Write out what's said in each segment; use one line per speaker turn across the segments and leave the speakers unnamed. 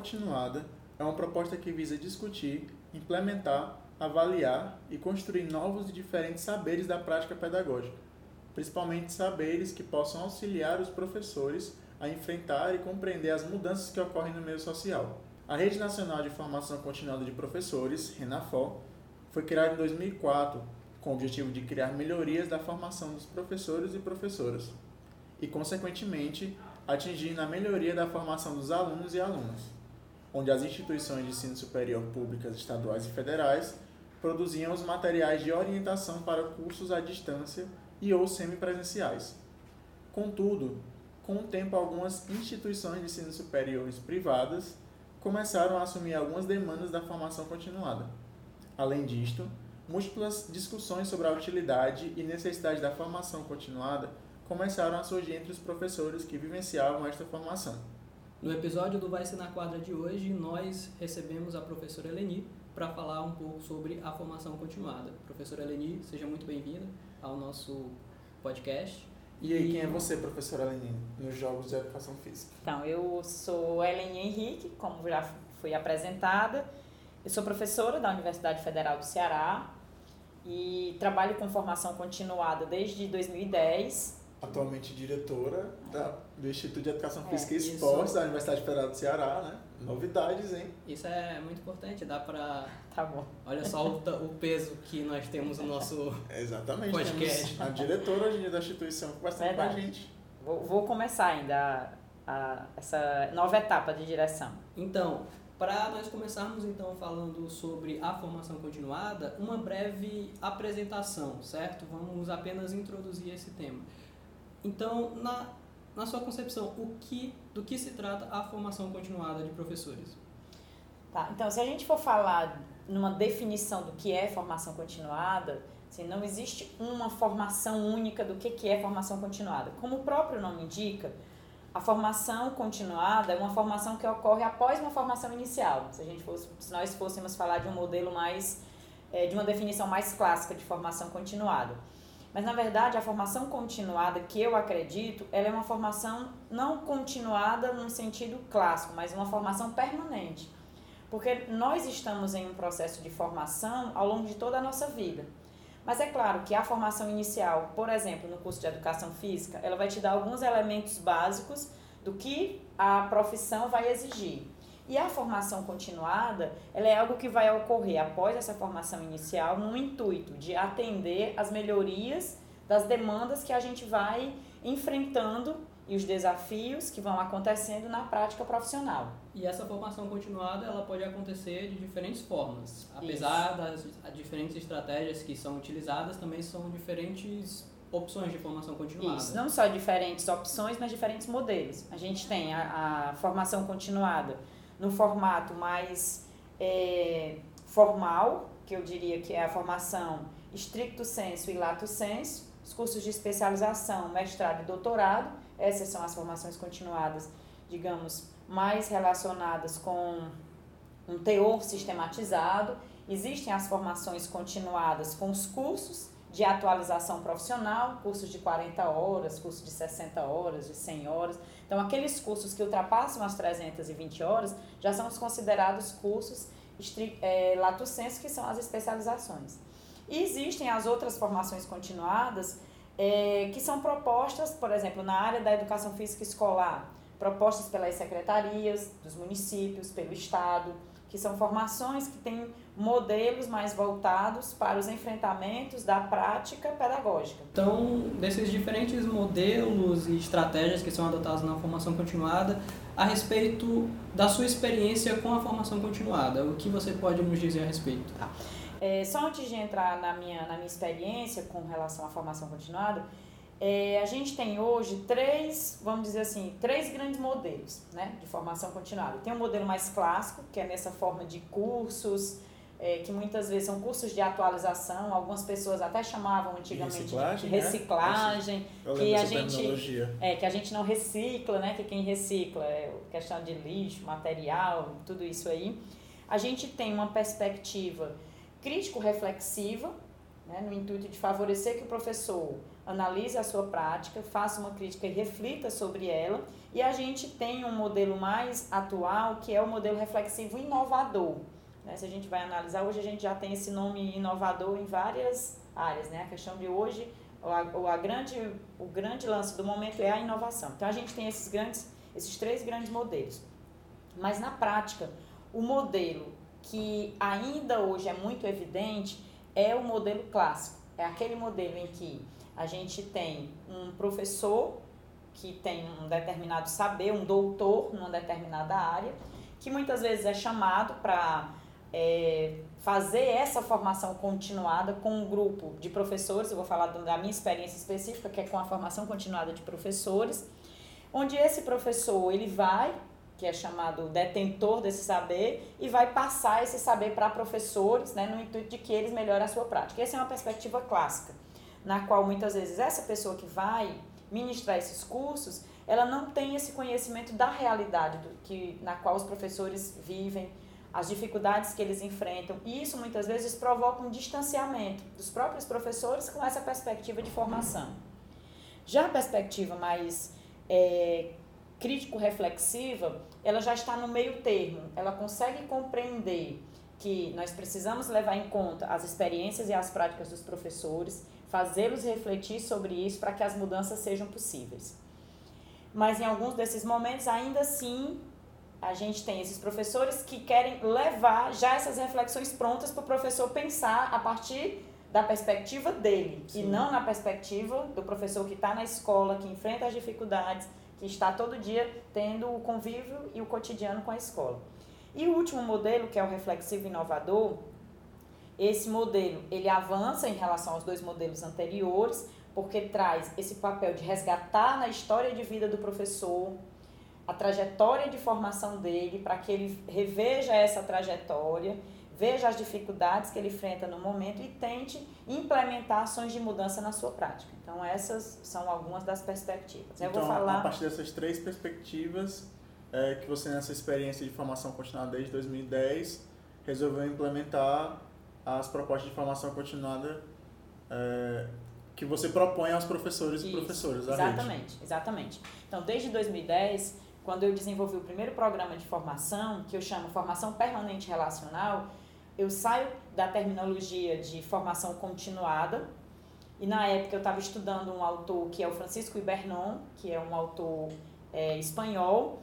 continuada é uma proposta que visa discutir, implementar, avaliar e construir novos e diferentes saberes da prática pedagógica, principalmente saberes que possam auxiliar os professores a enfrentar e compreender as mudanças que ocorrem no meio social. A Rede Nacional de Formação Continuada de Professores, RENAFOR, foi criada em 2004 com o objetivo de criar melhorias da formação dos professores e professoras e, consequentemente, atingir na melhoria da formação dos alunos e alunas, onde as instituições de ensino superior públicas estaduais e federais produziam os materiais de orientação para cursos à distância e ou semipresenciais. Contudo, com o tempo algumas instituições de ensino superiores privadas começaram a assumir algumas demandas da formação continuada. Além disto, múltiplas discussões sobre a utilidade e necessidade da formação continuada começaram a surgir entre os professores que vivenciavam esta formação.
No episódio do Vai Ser na Quadra de hoje, nós recebemos a professora Eleni para falar um pouco sobre a formação continuada. Professora Eleni, seja muito bem-vinda ao nosso podcast.
E aí, quem é você, professora Eleni, nos Jogos de Educação Física?
Então, eu sou Eleni Henrique, como já fui apresentada. Eu sou professora da Universidade Federal do Ceará e trabalho com formação continuada desde 2010
atualmente diretora da, do Instituto de Educação é, Física é, e Esportes da Universidade Federal do Ceará, né? Novidades, hein?
Isso é muito importante, dá pra...
Tá bom.
Olha só o, o peso que nós temos no nosso
Exatamente,
podcast.
a diretora hoje da instituição conversando com a gente.
Vou, vou começar ainda a, a, essa nova etapa de direção.
Então, para nós começarmos então falando sobre a formação continuada, uma breve apresentação, certo? Vamos apenas introduzir esse tema. Então, na, na sua concepção, o que, do que se trata a formação continuada de professores?
Tá, então, se a gente for falar numa definição do que é formação continuada, assim, não existe uma formação única do que, que é formação continuada. Como o próprio nome indica, a formação continuada é uma formação que ocorre após uma formação inicial. Se, a gente fosse, se nós fôssemos falar de um modelo mais, é, de uma definição mais clássica de formação continuada. Mas na verdade a formação continuada que eu acredito, ela é uma formação não continuada no sentido clássico, mas uma formação permanente. Porque nós estamos em um processo de formação ao longo de toda a nossa vida. Mas é claro que a formação inicial, por exemplo, no curso de educação física, ela vai te dar alguns elementos básicos do que a profissão vai exigir. E a formação continuada, ela é algo que vai ocorrer após essa formação inicial no intuito de atender as melhorias das demandas que a gente vai enfrentando e os desafios que vão acontecendo na prática profissional.
E essa formação continuada, ela pode acontecer de diferentes formas. Apesar Isso. das diferentes estratégias que são utilizadas, também são diferentes opções de formação continuada.
Isso, não só diferentes opções, mas diferentes modelos. A gente tem a, a formação continuada no formato mais é, formal, que eu diria que é a formação estricto senso e lato senso, os cursos de especialização, mestrado e doutorado, essas são as formações continuadas, digamos, mais relacionadas com um teor sistematizado. Existem as formações continuadas com os cursos de atualização profissional, cursos de 40 horas, cursos de 60 horas, de 100 horas. Então, aqueles cursos que ultrapassam as 320 horas já são os considerados cursos é, lato sensu, que são as especializações. E existem as outras formações continuadas é, que são propostas, por exemplo, na área da educação física escolar, propostas pelas secretarias dos municípios, pelo Estado, que são formações que têm modelos mais voltados para os enfrentamentos da prática pedagógica.
Então, desses diferentes modelos e estratégias que são adotados na formação continuada, a respeito da sua experiência com a formação continuada, o que você pode nos dizer a respeito?
Tá. É, só antes de entrar na minha, na minha experiência com relação à formação continuada, é, a gente tem hoje três, vamos dizer assim, três grandes modelos né, de formação continuada. Tem um modelo mais clássico, que é nessa forma de cursos, é, que muitas vezes são cursos de atualização, algumas pessoas até chamavam antigamente de reciclagem, de reciclagem
né?
que a gente é que a gente não recicla, né? Que quem recicla é questão de lixo, material, tudo isso aí. A gente tem uma perspectiva crítico-reflexiva, né, no intuito de favorecer que o professor analise a sua prática, faça uma crítica e reflita sobre ela. E a gente tem um modelo mais atual, que é o modelo reflexivo inovador. Né? Se a gente vai analisar, hoje a gente já tem esse nome inovador em várias áreas. Né? A questão de hoje, o, a, a grande, o grande lance do momento é a inovação. Então a gente tem esses, grandes, esses três grandes modelos. Mas na prática, o modelo que ainda hoje é muito evidente é o modelo clássico. É aquele modelo em que a gente tem um professor que tem um determinado saber, um doutor numa determinada área, que muitas vezes é chamado para é, fazer essa formação continuada com um grupo de professores, eu vou falar da minha experiência específica, que é com a formação continuada de professores, onde esse professor ele vai, que é chamado detentor desse saber, e vai passar esse saber para professores, né, no intuito de que eles melhorem a sua prática. Essa é uma perspectiva clássica, na qual muitas vezes essa pessoa que vai ministrar esses cursos, ela não tem esse conhecimento da realidade do, que, na qual os professores vivem, as dificuldades que eles enfrentam. E isso muitas vezes provoca um distanciamento dos próprios professores com essa perspectiva de formação. Já a perspectiva mais é, crítico-reflexiva, ela já está no meio termo, ela consegue compreender que nós precisamos levar em conta as experiências e as práticas dos professores, fazê-los refletir sobre isso para que as mudanças sejam possíveis. Mas em alguns desses momentos, ainda assim, a gente tem esses professores que querem levar já essas reflexões prontas para o professor pensar a partir da perspectiva dele Sim. e não na perspectiva do professor que está na escola, que enfrenta as dificuldades, que está todo dia tendo o convívio e o cotidiano com a escola. E o último modelo, que é o reflexivo inovador, esse modelo ele avança em relação aos dois modelos anteriores, porque traz esse papel de resgatar na história de vida do professor a trajetória de formação dele, para que ele reveja essa trajetória, veja as dificuldades que ele enfrenta no momento e tente implementar ações de mudança na sua prática. Então, essas são algumas das perspectivas.
Eu então, vou falar... a partir dessas três perspectivas, é, que você, nessa experiência de formação continuada desde 2010, resolveu implementar as propostas de formação continuada é, que você propõe aos professores Isso, e professoras.
Exatamente, rede. exatamente. Então, desde 2010, quando eu desenvolvi o primeiro programa de formação, que eu chamo Formação Permanente Relacional, eu saio da terminologia de formação continuada, e na época eu estava estudando um autor que é o Francisco Ibernon, que é um autor é, espanhol,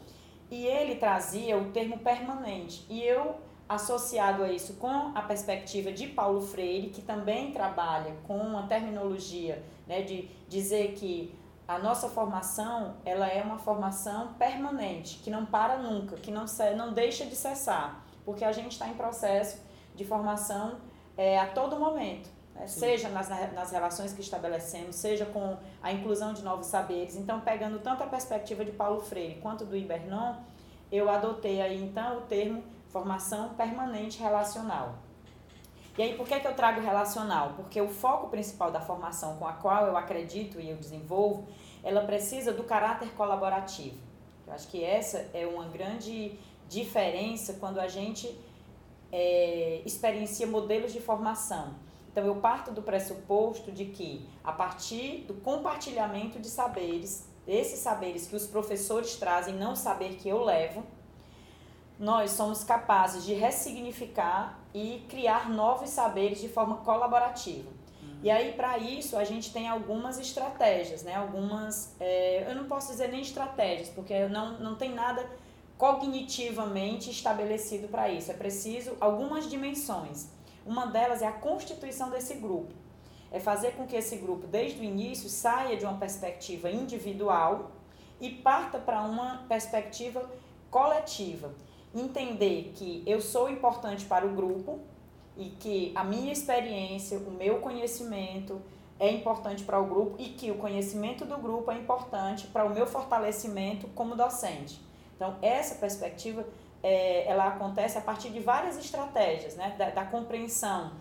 e ele trazia o termo permanente. E eu, associado a isso com a perspectiva de Paulo Freire, que também trabalha com a terminologia né, de dizer que a nossa formação ela é uma formação permanente, que não para nunca, que não, não deixa de cessar, porque a gente está em processo de formação é, a todo momento, né? seja nas, nas relações que estabelecemos, seja com a inclusão de novos saberes. Então, pegando tanto a perspectiva de Paulo Freire quanto do Ibernon, eu adotei aí então o termo formação permanente relacional. E aí, por que, que eu trago relacional? Porque o foco principal da formação com a qual eu acredito e eu desenvolvo, ela precisa do caráter colaborativo. Eu acho que essa é uma grande diferença quando a gente é, experiencia modelos de formação. Então, eu parto do pressuposto de que, a partir do compartilhamento de saberes, esses saberes que os professores trazem, não saber que eu levo, nós somos capazes de ressignificar e criar novos saberes de forma colaborativa. Uhum. E aí, para isso, a gente tem algumas estratégias, né? Algumas, é, eu não posso dizer nem estratégias, porque não, não tem nada cognitivamente estabelecido para isso. É preciso algumas dimensões. Uma delas é a constituição desse grupo. É fazer com que esse grupo, desde o início, saia de uma perspectiva individual e parta para uma perspectiva coletiva entender que eu sou importante para o grupo e que a minha experiência, o meu conhecimento é importante para o grupo e que o conhecimento do grupo é importante para o meu fortalecimento como docente. Então, essa perspectiva é, ela acontece a partir de várias estratégias, né? da, da compreensão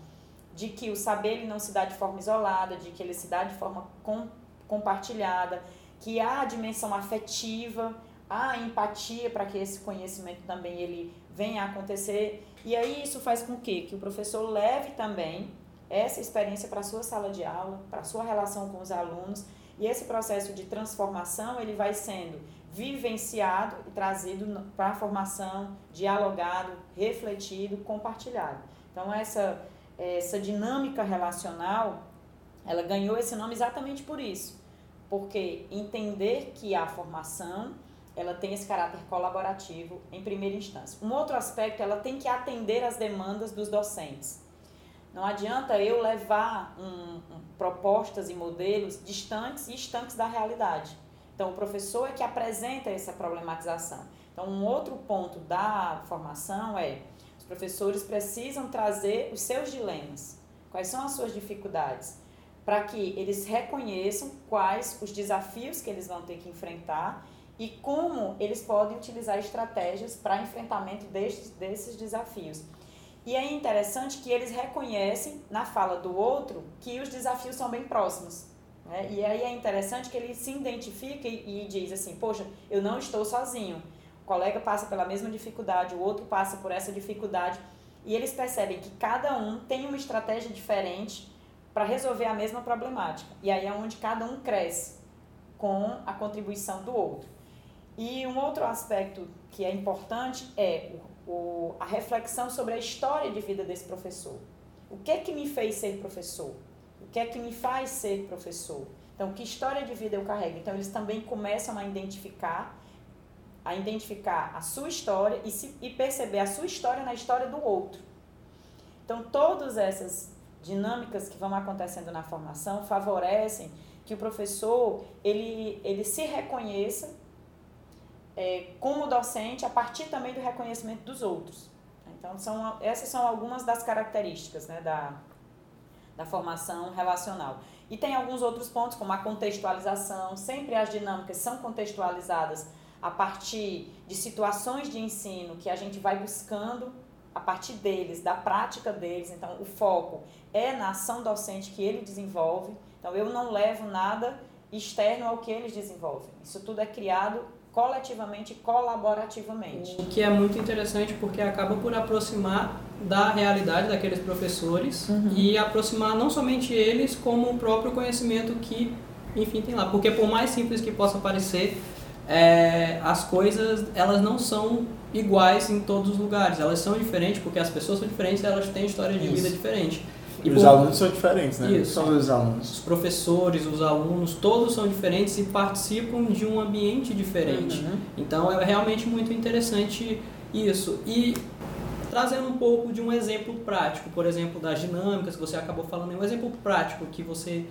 de que o saber ele não se dá de forma isolada, de que ele se dá de forma com, compartilhada, que há a dimensão afetiva, a empatia para que esse conhecimento também ele venha a acontecer. E aí isso faz com que, que o professor leve também essa experiência para a sua sala de aula, para a sua relação com os alunos, e esse processo de transformação ele vai sendo vivenciado e trazido para a formação, dialogado, refletido, compartilhado. Então essa essa dinâmica relacional, ela ganhou esse nome exatamente por isso, porque entender que a formação ela tem esse caráter colaborativo em primeira instância. Um outro aspecto, ela tem que atender às demandas dos docentes. Não adianta eu levar um, um, propostas e modelos distantes e estanques da realidade. Então, o professor é que apresenta essa problematização. Então, um outro ponto da formação é os professores precisam trazer os seus dilemas. Quais são as suas dificuldades? Para que eles reconheçam quais os desafios que eles vão ter que enfrentar e como eles podem utilizar estratégias para enfrentamento destes, desses desafios. E é interessante que eles reconhecem na fala do outro que os desafios são bem próximos. Né? E aí é interessante que ele se identifica e, e diz assim: Poxa, eu não estou sozinho. O colega passa pela mesma dificuldade, o outro passa por essa dificuldade. E eles percebem que cada um tem uma estratégia diferente para resolver a mesma problemática. E aí é onde cada um cresce com a contribuição do outro. E um outro aspecto que é importante é o, a reflexão sobre a história de vida desse professor. O que é que me fez ser professor? O que é que me faz ser professor? Então, que história de vida eu carrego? Então, eles também começam a identificar a identificar a sua história e, se, e perceber a sua história na história do outro. Então, todas essas dinâmicas que vão acontecendo na formação favorecem que o professor ele, ele se reconheça é, como docente a partir também do reconhecimento dos outros. Então, são, essas são algumas das características né, da, da formação relacional. E tem alguns outros pontos, como a contextualização, sempre as dinâmicas são contextualizadas a partir de situações de ensino que a gente vai buscando a partir deles, da prática deles. Então, o foco é na ação docente que ele desenvolve. Então, eu não levo nada externo ao que eles desenvolvem. Isso tudo é criado coletivamente e colaborativamente.
O que é muito interessante porque acaba por aproximar da realidade daqueles professores uhum. e aproximar não somente eles, como o próprio conhecimento que, enfim, tem lá. Porque por mais simples que possa parecer, é, as coisas elas não são iguais em todos os lugares. Elas são diferentes porque as pessoas são diferentes e elas têm história de Isso. vida diferente.
E, os alunos são diferentes, né?
Isso.
São os alunos.
Os professores, os alunos, todos são diferentes e participam de um ambiente diferente. Uhum. Então é realmente muito interessante isso. E trazendo um pouco de um exemplo prático, por exemplo, das dinâmicas que você acabou falando, um exemplo prático que você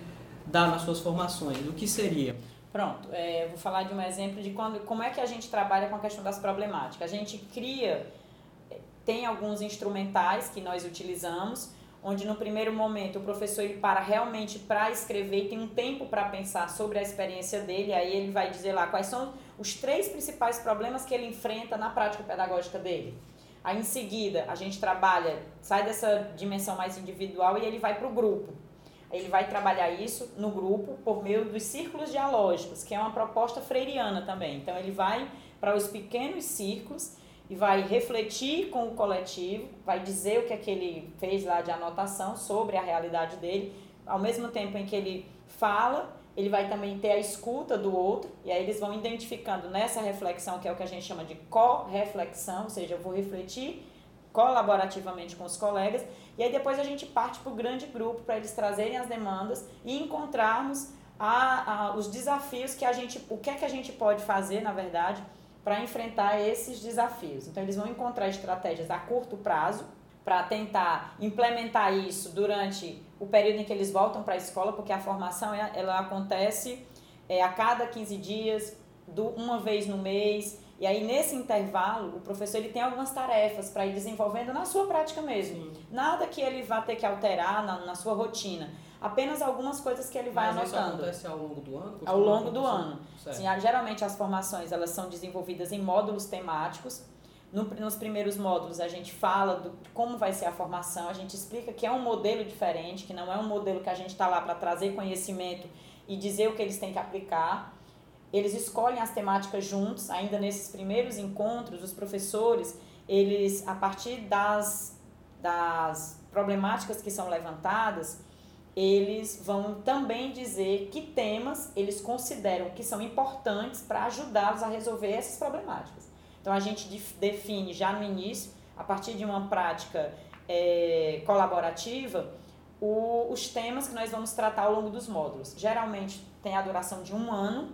dá nas suas formações, o que seria?
Pronto, é, eu vou falar de um exemplo de quando, como é que a gente trabalha com a questão das problemáticas. A gente cria, tem alguns instrumentais que nós utilizamos, onde no primeiro momento o professor ele para realmente para escrever tem um tempo para pensar sobre a experiência dele, aí ele vai dizer lá quais são os três principais problemas que ele enfrenta na prática pedagógica dele. Aí em seguida a gente trabalha, sai dessa dimensão mais individual e ele vai para o grupo. Ele vai trabalhar isso no grupo por meio dos círculos dialógicos, que é uma proposta freiriana também. Então ele vai para os pequenos círculos e vai refletir com o coletivo, vai dizer o que é que ele fez lá de anotação sobre a realidade dele, ao mesmo tempo em que ele fala, ele vai também ter a escuta do outro, e aí eles vão identificando nessa reflexão, que é o que a gente chama de co-reflexão, ou seja, eu vou refletir colaborativamente com os colegas, e aí depois a gente parte para o grande grupo para eles trazerem as demandas e encontrarmos a, a, os desafios que a gente, o que é que a gente pode fazer, na verdade, para enfrentar esses desafios. Então, eles vão encontrar estratégias a curto prazo para tentar implementar isso durante o período em que eles voltam para a escola, porque a formação ela acontece é, a cada 15 dias, do, uma vez no mês. E aí, nesse intervalo, o professor ele tem algumas tarefas para ir desenvolvendo na sua prática mesmo. Sim. Nada que ele vá ter que alterar na, na sua rotina apenas algumas coisas que ele vai
Mas
anotando.
Isso acontece ao longo do ano?
Ao longo do ano. Sim, geralmente as formações elas são desenvolvidas em módulos temáticos. No, nos primeiros módulos a gente fala do como vai ser a formação, a gente explica que é um modelo diferente, que não é um modelo que a gente está lá para trazer conhecimento e dizer o que eles têm que aplicar. Eles escolhem as temáticas juntos, ainda nesses primeiros encontros, os professores, eles a partir das das problemáticas que são levantadas, eles vão também dizer que temas eles consideram que são importantes para ajudá-los a resolver essas problemáticas. Então a gente define já no início, a partir de uma prática é, colaborativa, o, os temas que nós vamos tratar ao longo dos módulos. Geralmente tem a duração de um ano,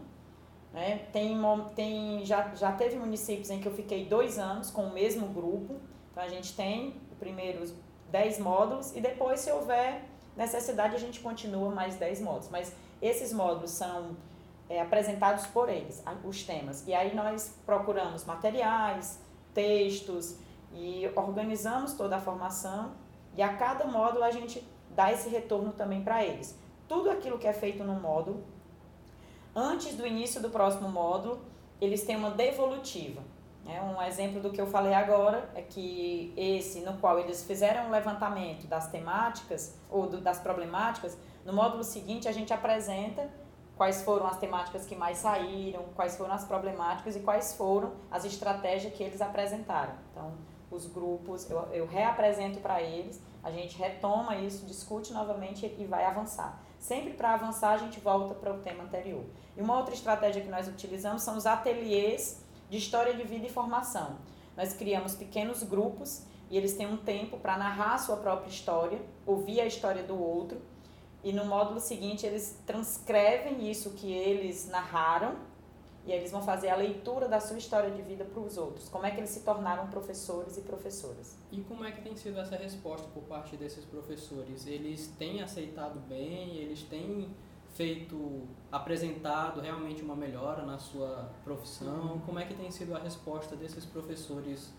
né? tem, tem, já, já teve municípios em que eu fiquei dois anos com o mesmo grupo, então a gente tem os primeiros dez módulos e depois, se houver necessidade, a gente continua mais dez módulos. Mas esses módulos são é, apresentados por eles, os temas. E aí nós procuramos materiais, textos e organizamos toda a formação e a cada módulo a gente dá esse retorno também para eles. Tudo aquilo que é feito no módulo, antes do início do próximo módulo, eles têm uma devolutiva. É, um exemplo do que eu falei agora é que esse, no qual eles fizeram um levantamento das temáticas ou do, das problemáticas, no módulo seguinte a gente apresenta quais foram as temáticas que mais saíram, quais foram as problemáticas e quais foram as estratégias que eles apresentaram. Então, os grupos, eu, eu reapresento para eles, a gente retoma isso, discute novamente e vai avançar. Sempre para avançar, a gente volta para o tema anterior. E uma outra estratégia que nós utilizamos são os ateliês de história de vida e formação. Nós criamos pequenos grupos e eles têm um tempo para narrar a sua própria história, ouvir a história do outro. E no módulo seguinte, eles transcrevem isso que eles narraram e eles vão fazer a leitura da sua história de vida para os outros. Como é que eles se tornaram professores e professoras.
E como é que tem sido essa resposta por parte desses professores? Eles têm aceitado bem? Eles têm feito, apresentado realmente uma melhora na sua profissão? Uhum. Como é que tem sido a resposta desses professores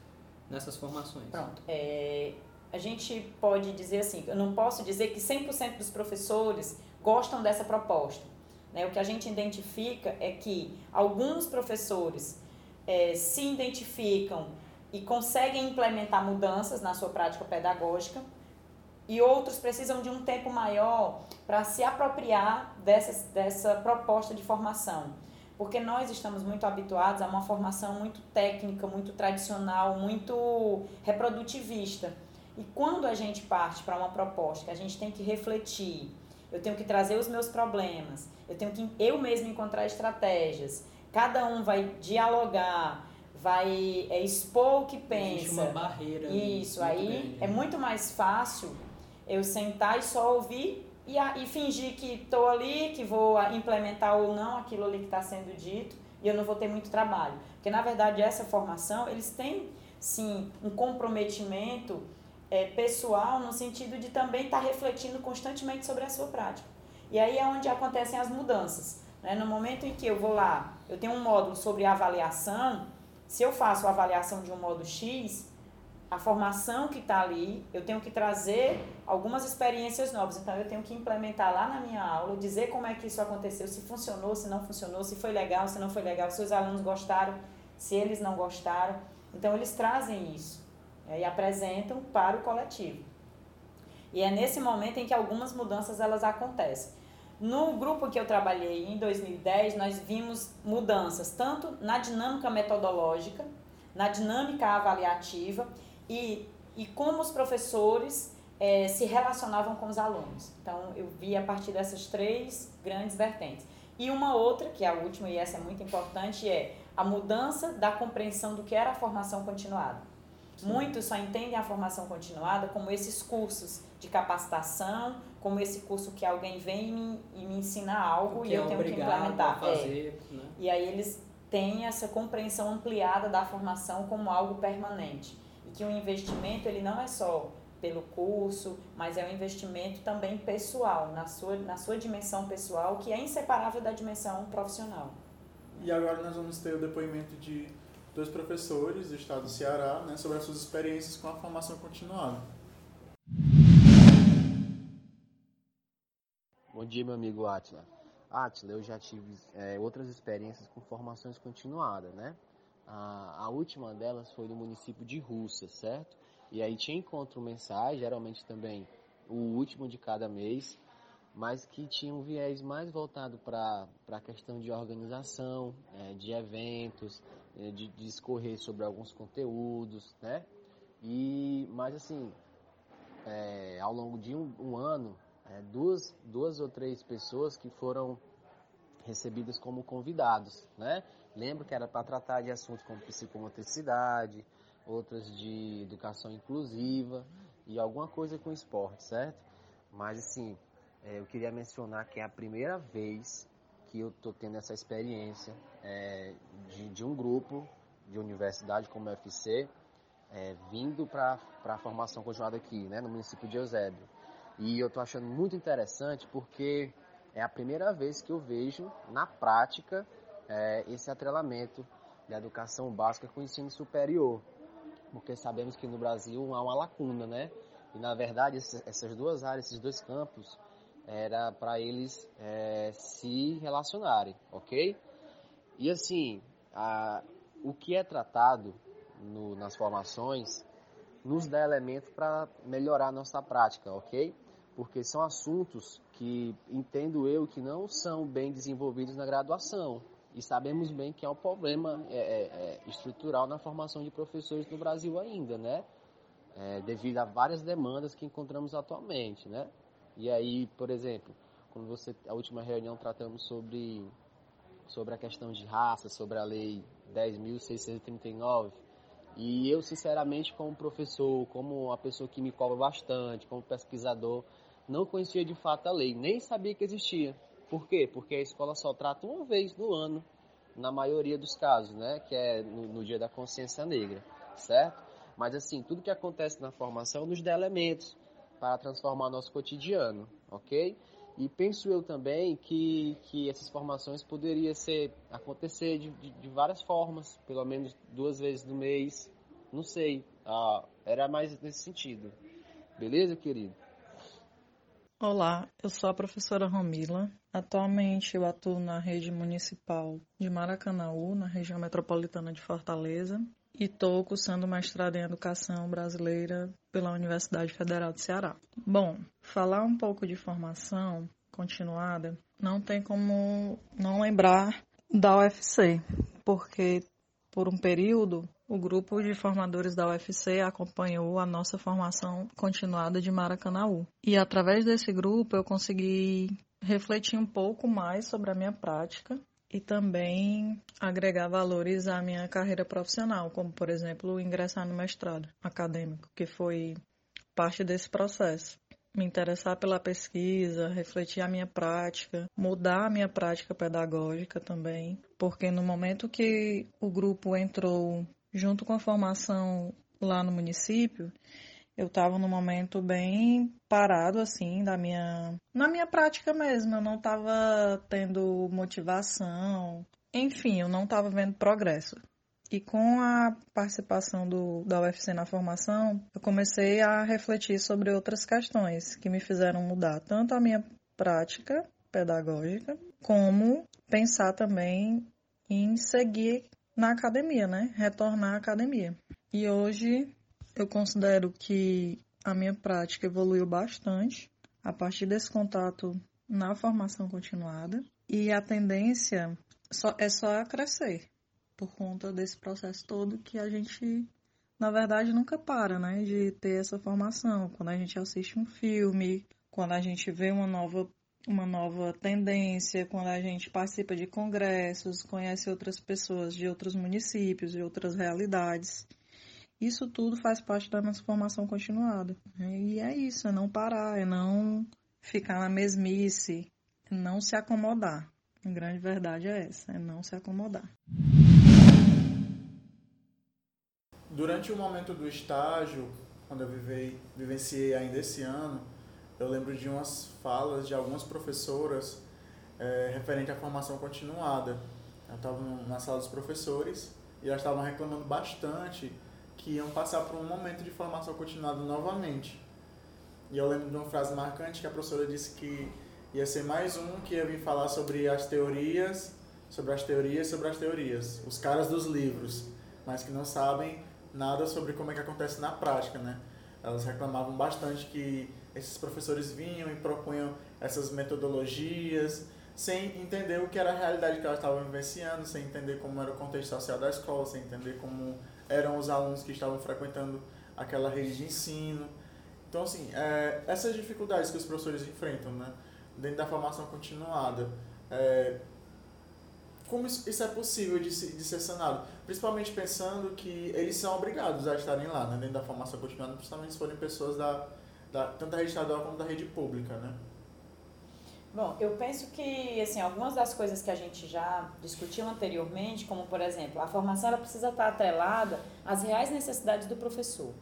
nessas formações?
Pronto. É, a gente pode dizer assim, eu não posso dizer que 100% dos professores gostam dessa proposta né? O que a gente identifica é que alguns professores é, se identificam e conseguem implementar mudanças na sua prática pedagógica e outros precisam de um tempo maior para se apropriar dessa, dessa proposta de formação. Porque nós estamos muito habituados a uma formação muito técnica, muito tradicional, muito reprodutivista. E quando a gente parte para uma proposta que a gente tem que refletir, eu tenho que trazer os meus problemas, eu tenho que eu mesmo encontrar estratégias. Cada um vai dialogar, vai é, expor o que pensa. Existe
uma barreira.
Isso, aí grande. é muito mais fácil eu sentar e só ouvir e, e fingir que estou ali, que vou implementar ou não aquilo ali que está sendo dito e eu não vou ter muito trabalho. Porque, na verdade, essa formação, eles têm, sim, um comprometimento é, pessoal no sentido de também estar tá refletindo constantemente sobre a sua prática. E aí é onde acontecem as mudanças. Né? No momento em que eu vou lá, eu tenho um módulo sobre avaliação, se eu faço a avaliação de um modo X, a formação que está ali, eu tenho que trazer algumas experiências novas. Então, eu tenho que implementar lá na minha aula, dizer como é que isso aconteceu, se funcionou, se não funcionou, se foi legal, se não foi legal, se os alunos gostaram, se eles não gostaram. Então, eles trazem isso né, e apresentam para o coletivo. E é nesse momento em que algumas mudanças elas acontecem. No grupo que eu trabalhei em 2010, nós vimos mudanças tanto na dinâmica metodológica, na dinâmica avaliativa e, e como os professores é, se relacionavam com os alunos. Então, eu vi a partir dessas três grandes vertentes. E uma outra, que é a última e essa é muito importante, é a mudança da compreensão do que era a formação continuada. Sim. Muitos só entendem a formação continuada como esses cursos de capacitação, como esse curso que alguém vem e me, e me ensina algo e eu
é
tenho que implementar.
É. Fazer, é. né?
E aí eles têm essa compreensão ampliada da formação como algo permanente. Que o investimento ele não é só pelo curso, mas é um investimento também pessoal, na sua, na sua dimensão pessoal, que é inseparável da dimensão profissional.
E agora nós vamos ter o depoimento de dois professores do estado do Ceará né, sobre as suas experiências com a formação continuada.
Bom dia, meu amigo Atila. Atila, eu já tive é, outras experiências com formações continuadas, né? A, a, última delas foi no município de Russa, certo? E aí tinha encontro mensais, geralmente também o último de cada mês, mas que tinha um viés mais voltado para a questão de organização, é, de eventos, é, de discorrer sobre alguns conteúdos, né? E, mas assim, é, ao longo de um, um ano, é, duas, duas ou três pessoas que foram recebidas como convidados, né? Lembro que era para tratar de assuntos como psicomotricidade, outras de educação inclusiva e alguma coisa com esporte, certo? Mas assim, é, eu queria mencionar que é a primeira vez que eu estou tendo essa experiência é, de, de, um grupo de universidade como o UFC é, vindo para a formação continuada aqui, né, no município de Eusébio. E eu estou achando muito interessante porque é a primeira vez que eu vejo na prática é, esse atrelamento da educação básica com o ensino superior. Porque sabemos que no Brasil há uma lacuna, né? E na verdade essas duas áreas, esses dois campos, era para eles é, se relacionarem, ok? E assim, a, o que é tratado no, nas formações nos dá elementos para melhorar a nossa prática, ok? Porque são assuntos que entendo eu que não são bem desenvolvidos na graduação. E sabemos bem que é um problema é, é, é estrutural na formação de professores no Brasil ainda, né? É, devido a várias demandas que encontramos atualmente, né? E aí, por exemplo, quando você a última reunião tratamos sobre sobre a questão de raça, sobre a lei 10.639, e eu sinceramente como professor, como uma pessoa que me cobra bastante, como pesquisador, não conhecia de fato a lei, nem sabia que existia. Por quê? Porque a escola só trata uma vez no ano, na maioria dos casos, né? Que é no, no dia da consciência negra, certo? Mas assim, tudo que acontece na formação nos dá elementos para transformar nosso cotidiano, ok? E penso eu também que, que essas formações poderiam ser, acontecer de, de, de várias formas, pelo menos duas vezes no mês, não sei, ah, era mais nesse sentido. Beleza, querido?
Olá, eu sou a professora Romila. Atualmente eu atuo na rede municipal de Maracanaú, na região metropolitana de Fortaleza, e estou cursando mestrado em Educação Brasileira pela Universidade Federal do Ceará. Bom, falar um pouco de formação continuada, não tem como não lembrar da UFC, porque por um período o grupo de formadores da UFC acompanhou a nossa formação continuada de Maracanaú. E através desse grupo eu consegui refletir um pouco mais sobre a minha prática e também agregar valores à minha carreira profissional, como por exemplo ingressar no mestrado acadêmico, que foi parte desse processo. Me interessar pela pesquisa, refletir a minha prática, mudar a minha prática pedagógica também, porque no momento que o grupo entrou junto com a formação lá no município, eu estava num momento bem parado assim da minha na minha prática mesmo, eu não estava tendo motivação, enfim, eu não estava vendo progresso. E com a participação do, da UFC na formação, eu comecei a refletir sobre outras questões que me fizeram mudar tanto a minha prática pedagógica, como pensar também em seguir na academia, né? Retornar à academia. E hoje eu considero que a minha prática evoluiu bastante a partir desse contato na formação continuada e a tendência só, é só crescer por conta desse processo todo que a gente na verdade nunca para, né, de ter essa formação. Quando a gente assiste um filme, quando a gente vê uma nova uma nova tendência, quando a gente participa de congressos, conhece outras pessoas de outros municípios, de outras realidades. Isso tudo faz parte da nossa formação continuada. E é isso, é não parar, é não ficar na mesmice, é não se acomodar. A grande verdade é essa, é não se acomodar.
Durante o momento do estágio, quando eu vivei, vivenciei ainda esse ano, eu lembro de umas falas de algumas professoras é, referente à formação continuada. Eu estava na sala dos professores e elas estavam reclamando bastante que iam passar por um momento de formação continuada novamente. E eu lembro de uma frase marcante que a professora disse que ia ser mais um que ia vir falar sobre as teorias, sobre as teorias, sobre as teorias, os caras dos livros, mas que não sabem nada sobre como é que acontece na prática, né? Elas reclamavam bastante que esses professores vinham e propunham essas metodologias sem entender o que era a realidade que elas estavam vivenciando, sem entender como era o contexto social da escola, sem entender como eram os alunos que estavam frequentando aquela rede de ensino. Então, assim, é, essas dificuldades que os professores enfrentam, né, dentro da formação continuada, é, como isso, é possível de, se, de ser sanado? Principalmente pensando que eles são obrigados a estarem lá, né, dentro da formação continuada, principalmente se forem pessoas da, da, tanto da rede estadual como da rede pública, né?
Bom, eu penso que assim, algumas das coisas que a gente já discutiu anteriormente, como por exemplo, a formação ela precisa estar atrelada às reais necessidades do professor.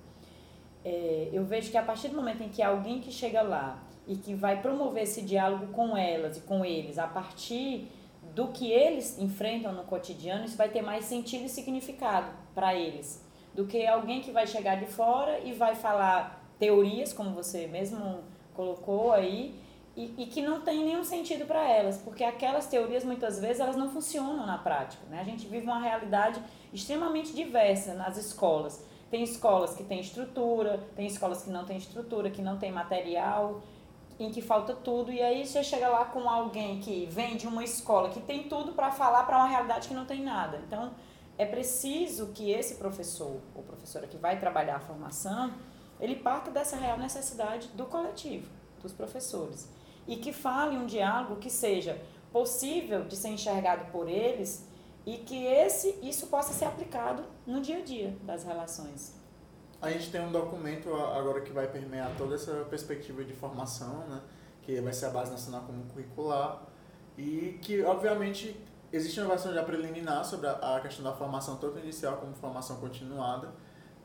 É, eu vejo que a partir do momento em que alguém que chega lá e que vai promover esse diálogo com elas e com eles, a partir do que eles enfrentam no cotidiano, isso vai ter mais sentido e significado para eles, do que alguém que vai chegar de fora e vai falar teorias, como você mesmo colocou aí, e, e que não tem nenhum sentido para elas, porque aquelas teorias muitas vezes elas não funcionam na prática. Né? A gente vive uma realidade extremamente diversa nas escolas. Tem escolas que têm estrutura, tem escolas que não têm estrutura, que não tem material, em que falta tudo, e aí você chega lá com alguém que vem de uma escola que tem tudo para falar para uma realidade que não tem nada. Então, é preciso que esse professor ou professora que vai trabalhar a formação, ele parta dessa real necessidade do coletivo, dos professores. E que fale um diálogo que seja possível de ser enxergado por eles e que esse isso possa ser aplicado no dia a dia das relações.
A gente tem um documento agora que vai permear toda essa perspectiva de formação, né, que vai ser a base nacional comum curricular. E que obviamente existe uma versão já preliminar sobre a questão da formação tanto inicial como formação continuada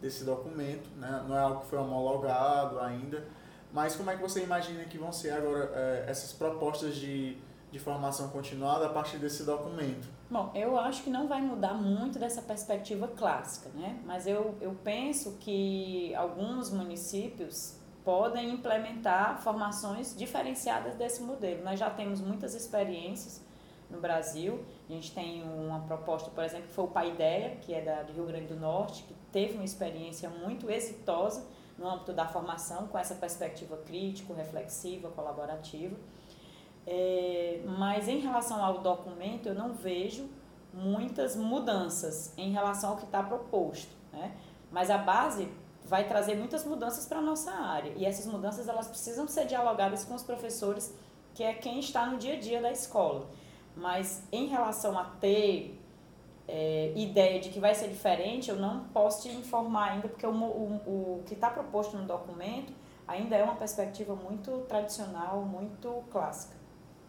desse documento, né? não é algo que foi homologado ainda, mas como é que você imagina que vão ser agora é, essas propostas de, de formação continuada a partir desse documento?
Bom, eu acho que não vai mudar muito dessa perspectiva clássica, né? Mas eu, eu penso que alguns municípios podem implementar formações diferenciadas desse modelo. Nós já temos muitas experiências no Brasil. A gente tem uma proposta, por exemplo, que foi o Paideia, que é da, do Rio Grande do Norte, que teve uma experiência muito exitosa no âmbito da formação, com essa perspectiva crítico, reflexiva, colaborativa. É, mas em relação ao documento, eu não vejo muitas mudanças em relação ao que está proposto. Né? Mas a base vai trazer muitas mudanças para a nossa área. E essas mudanças elas precisam ser dialogadas com os professores, que é quem está no dia a dia da escola. Mas em relação a ter é, ideia de que vai ser diferente, eu não posso te informar ainda, porque o, o, o que está proposto no documento ainda é uma perspectiva muito tradicional, muito clássica.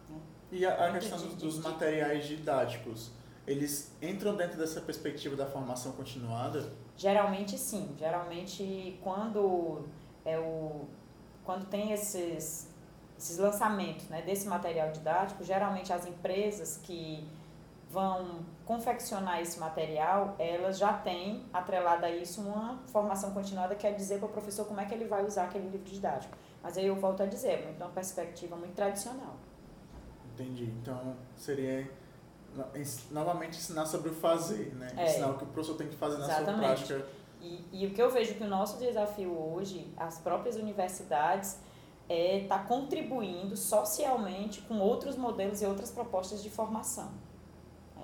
Né? E a, a questão dos, dos materiais didáticos, eles entram dentro dessa perspectiva da formação continuada?
Geralmente sim. Geralmente quando é o quando tem esses esses lançamentos né, desse material didático, geralmente as empresas que vão confeccionar esse material, elas já têm atrelada a isso uma formação continuada, que é dizer para o professor como é que ele vai usar aquele livro didático. Mas aí eu volto a dizer, é muito uma perspectiva muito tradicional.
Entendi. Então, seria novamente ensinar sobre o fazer, né? É, ensinar o que o professor tem que fazer na exatamente. sua prática.
E, e o que eu vejo que o nosso desafio hoje, as próprias universidades, é estar tá contribuindo socialmente com outros modelos e outras propostas de formação.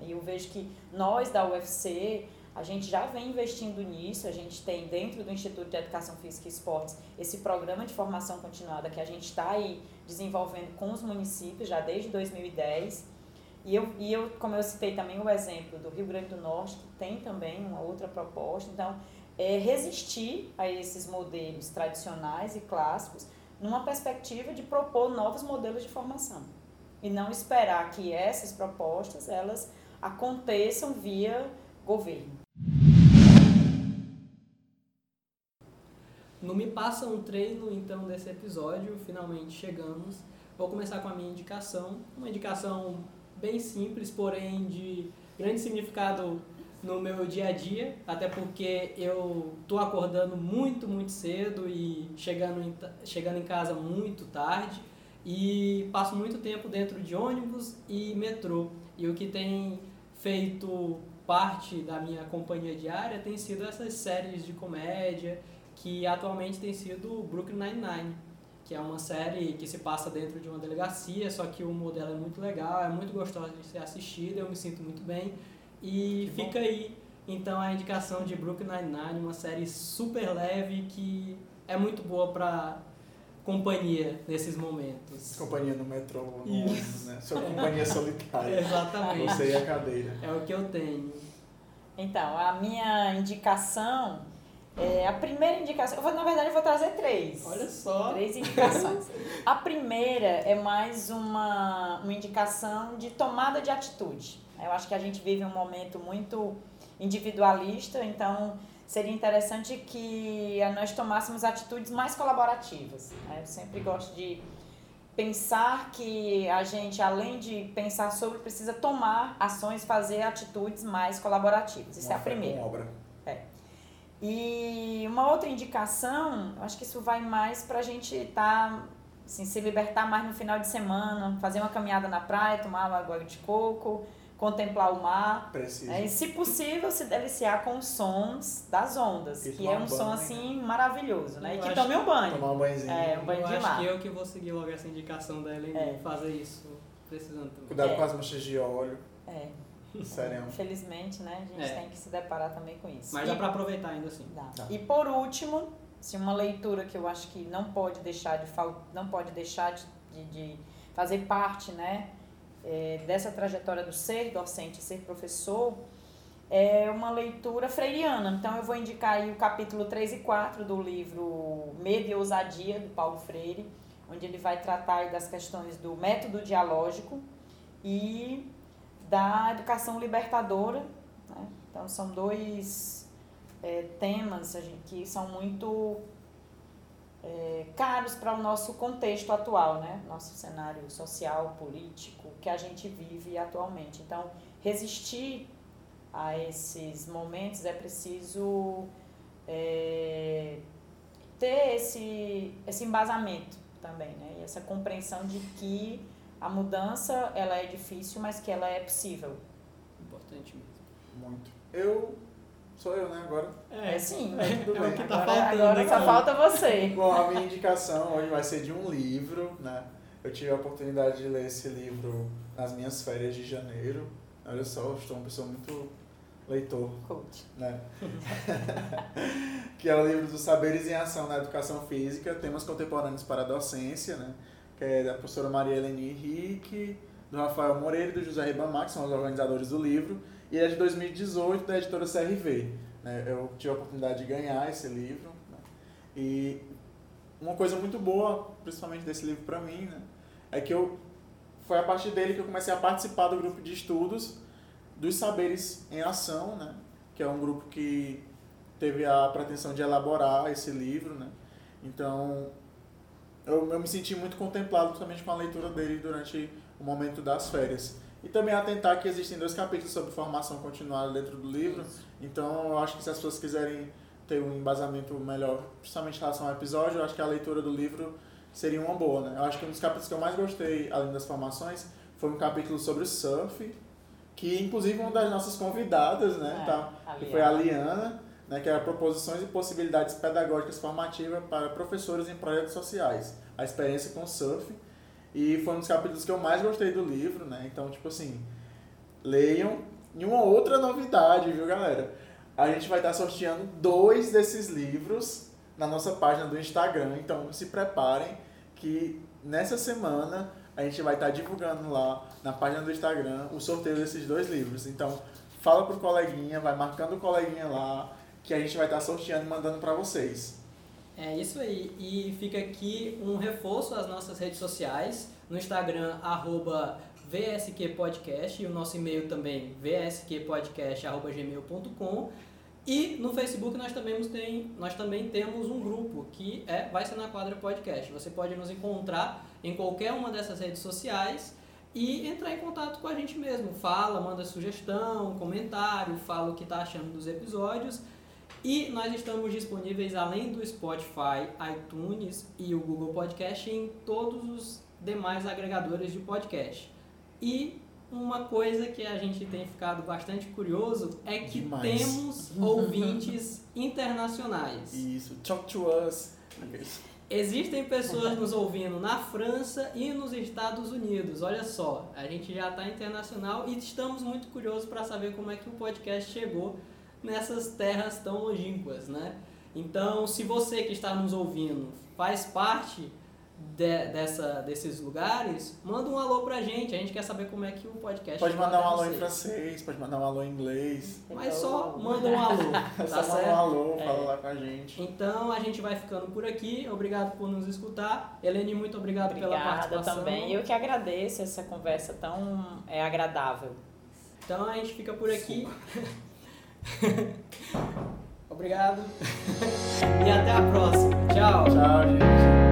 E eu vejo que nós da UFC, a gente já vem investindo nisso, a gente tem dentro do Instituto de Educação Física e Esportes esse programa de formação continuada que a gente está aí desenvolvendo com os municípios já desde 2010. E eu, e eu, como eu citei também o exemplo do Rio Grande do Norte, que tem também uma outra proposta. Então, é resistir a esses modelos tradicionais e clássicos numa perspectiva de propor novos modelos de formação. E não esperar que essas propostas, elas aconteçam via governo.
No Me Passa um Treino, então, desse episódio, finalmente chegamos. Vou começar com a minha indicação. Uma indicação bem simples, porém de grande significado no meu dia a dia, até porque eu tô acordando muito, muito cedo e chegando em, chegando em casa muito tarde e passo muito tempo dentro de ônibus e metrô. E o que tem feito parte da minha companhia diária tem sido essas séries de comédia que atualmente tem sido Brooklyn Nine-Nine, que é uma série que se passa dentro de uma delegacia, só que o modelo é muito legal, é muito gostoso de ser assistida, eu me sinto muito bem. E que fica bom. aí Então a indicação de Brooklyn Nine-Nine, uma série super leve que é muito boa para companhia nesses momentos.
Companhia no metrô, no
Isso.
ônibus, né? Sua companhia solitária.
Exatamente.
Você e a cadeira.
É o que eu tenho.
Então, a minha indicação, é, a primeira indicação, eu vou, na verdade eu vou trazer três.
Olha só.
Três indicações. A primeira é mais uma, uma indicação de tomada de atitude. Eu acho que a gente vive um momento muito individualista, então seria interessante que nós tomássemos atitudes mais colaborativas. né? Eu sempre gosto de pensar que a gente, além de pensar sobre, precisa tomar ações, fazer atitudes mais colaborativas. Isso é a
com
primeira.
obra.
E uma outra indicação, eu acho que isso vai mais pra gente estar, assim, se libertar mais no final de semana, fazer uma caminhada na praia, tomar uma água de coco, contemplar o mar.
Preciso.
né? E, se possível, se deliciar com os sons das ondas,
E
que é
um
um som
banho,
assim maravilhoso, né?
Eu
E que tome um banho.
Tomar um banhozinho.
É, um banho
eu
de
acho
mar.
que eu que vou seguir logo essa indicação da Ellen
É.
fazer isso, precisando também.
Cuidado
É.
com as manchas de óleo.
É,
Sério.
infelizmente, né? A gente
É.
tem que se deparar também com isso.
Mas
E-
dá pra aproveitar ainda assim.
Dá.
Tá.
E por último, assim, uma leitura que eu acho que não pode deixar de não pode deixar de, de, de fazer parte, né, é, dessa trajetória do ser docente, ser professor, é uma leitura freiriana. Então eu vou indicar aí o capítulo 3 e 4 do livro Medo e Ousadia do Paulo Freire, onde ele vai tratar das questões do método dialógico e da educação libertadora. Né? Então são dois é, temas que são muito é, caros para o nosso contexto atual, né? Nosso cenário social, político que a gente vive atualmente. Então, resistir a esses momentos é preciso é, ter esse, esse embasamento também, né? E essa compreensão de que a mudança ela é difícil, mas que ela é possível.
Importante mesmo.
Muito. Eu. Sou eu, né, agora?
É, sim,
É, tudo
é o
bem.
que tá
agora,
faltando.
agora só falta você.
Bom, a minha indicação hoje vai ser de um livro, né? Eu tive a oportunidade de ler esse livro nas minhas férias de janeiro. Olha só, eu estou uma pessoa muito leitor,
Coach.
né? que é o livro dos Saberes em Ação na Educação Física, Temas Contemporâneos para a Docência, né? Que é da professora Maria Eleni Henrique, do Rafael Moreira e do José Ribamar, que são os organizadores do livro. E é de 2018, da editora CRV. Né? Eu tive a oportunidade de ganhar esse livro. Né? E uma coisa muito boa, principalmente desse livro para mim, né? É que eu foi a partir dele que eu comecei a participar do grupo de estudos dos saberes em ação, né? que é um grupo que teve a pretensão de elaborar esse livro, né? Então, eu, eu me senti muito contemplado justamente com a leitura dele durante o momento das férias. E também atentar que existem dois capítulos sobre formação continuada dentro do livro, então eu acho que se as pessoas quiserem ter um embasamento melhor, justamente em relação ao episódio, eu acho que a leitura do livro seria uma boa, né? Eu acho que um dos capítulos que eu mais gostei, além das formações, foi um capítulo sobre o surf, que inclusive uma das nossas convidadas, né,
É,
tá, que foi a. Liana, né, que era proposições e possibilidades pedagógicas formativas para professores em projetos sociais, a experiência com o surf, e foi um dos capítulos que eu mais gostei do livro, né, então, tipo assim, leiam, e uma outra novidade, viu, galera? A gente vai estar sorteando dois desses livros na nossa página do Instagram, então se preparem que nessa semana a gente vai estar divulgando lá na página do Instagram o sorteio desses dois livros. Então, fala pro coleguinha, vai marcando o coleguinha lá, que a gente vai estar sorteando e mandando para vocês.
É isso aí. E fica aqui um reforço às nossas redes sociais. No Instagram, arroba VSQPodcast e o nosso e-mail também, vsqpodcast.gmail.com. E no Facebook nós também, tem, nós também temos um grupo que é Vai Ser Na Quadra Podcast. Você pode nos encontrar em qualquer uma dessas redes sociais e entrar em contato com a gente mesmo. Fala, manda sugestão, comentário, fala o que está achando dos episódios. E nós estamos disponíveis além do Spotify, iTunes e o Google Podcast em todos os demais agregadores de podcast. E uma coisa que a gente tem ficado bastante curioso é que
Demais.
temos ouvintes internacionais.
Isso, talk to us.
Existem pessoas nos ouvindo na França e nos Estados Unidos. Olha só, a gente já está internacional e estamos muito curiosos para saber como é que o podcast chegou nessas terras tão longínquas, né? Então, se você que está nos ouvindo faz parte de, dessa, desses lugares, manda um alô pra gente. A gente quer saber como é que o podcast
Pode mandar um alô em
vocês.
francês, pode mandar um alô em inglês.
Mas só manda um alô,
É
tá
só mandar um
certo?
alô, fala lá com a gente.
Então a gente vai ficando por aqui. Obrigado por nos escutar. Helene, muito obrigado pela
Obrigada
participação.
também. Eu que agradeço essa conversa tão é, agradável.
Então a gente fica por aqui. Obrigado. e até a próxima. Tchau.
Tchau, gente.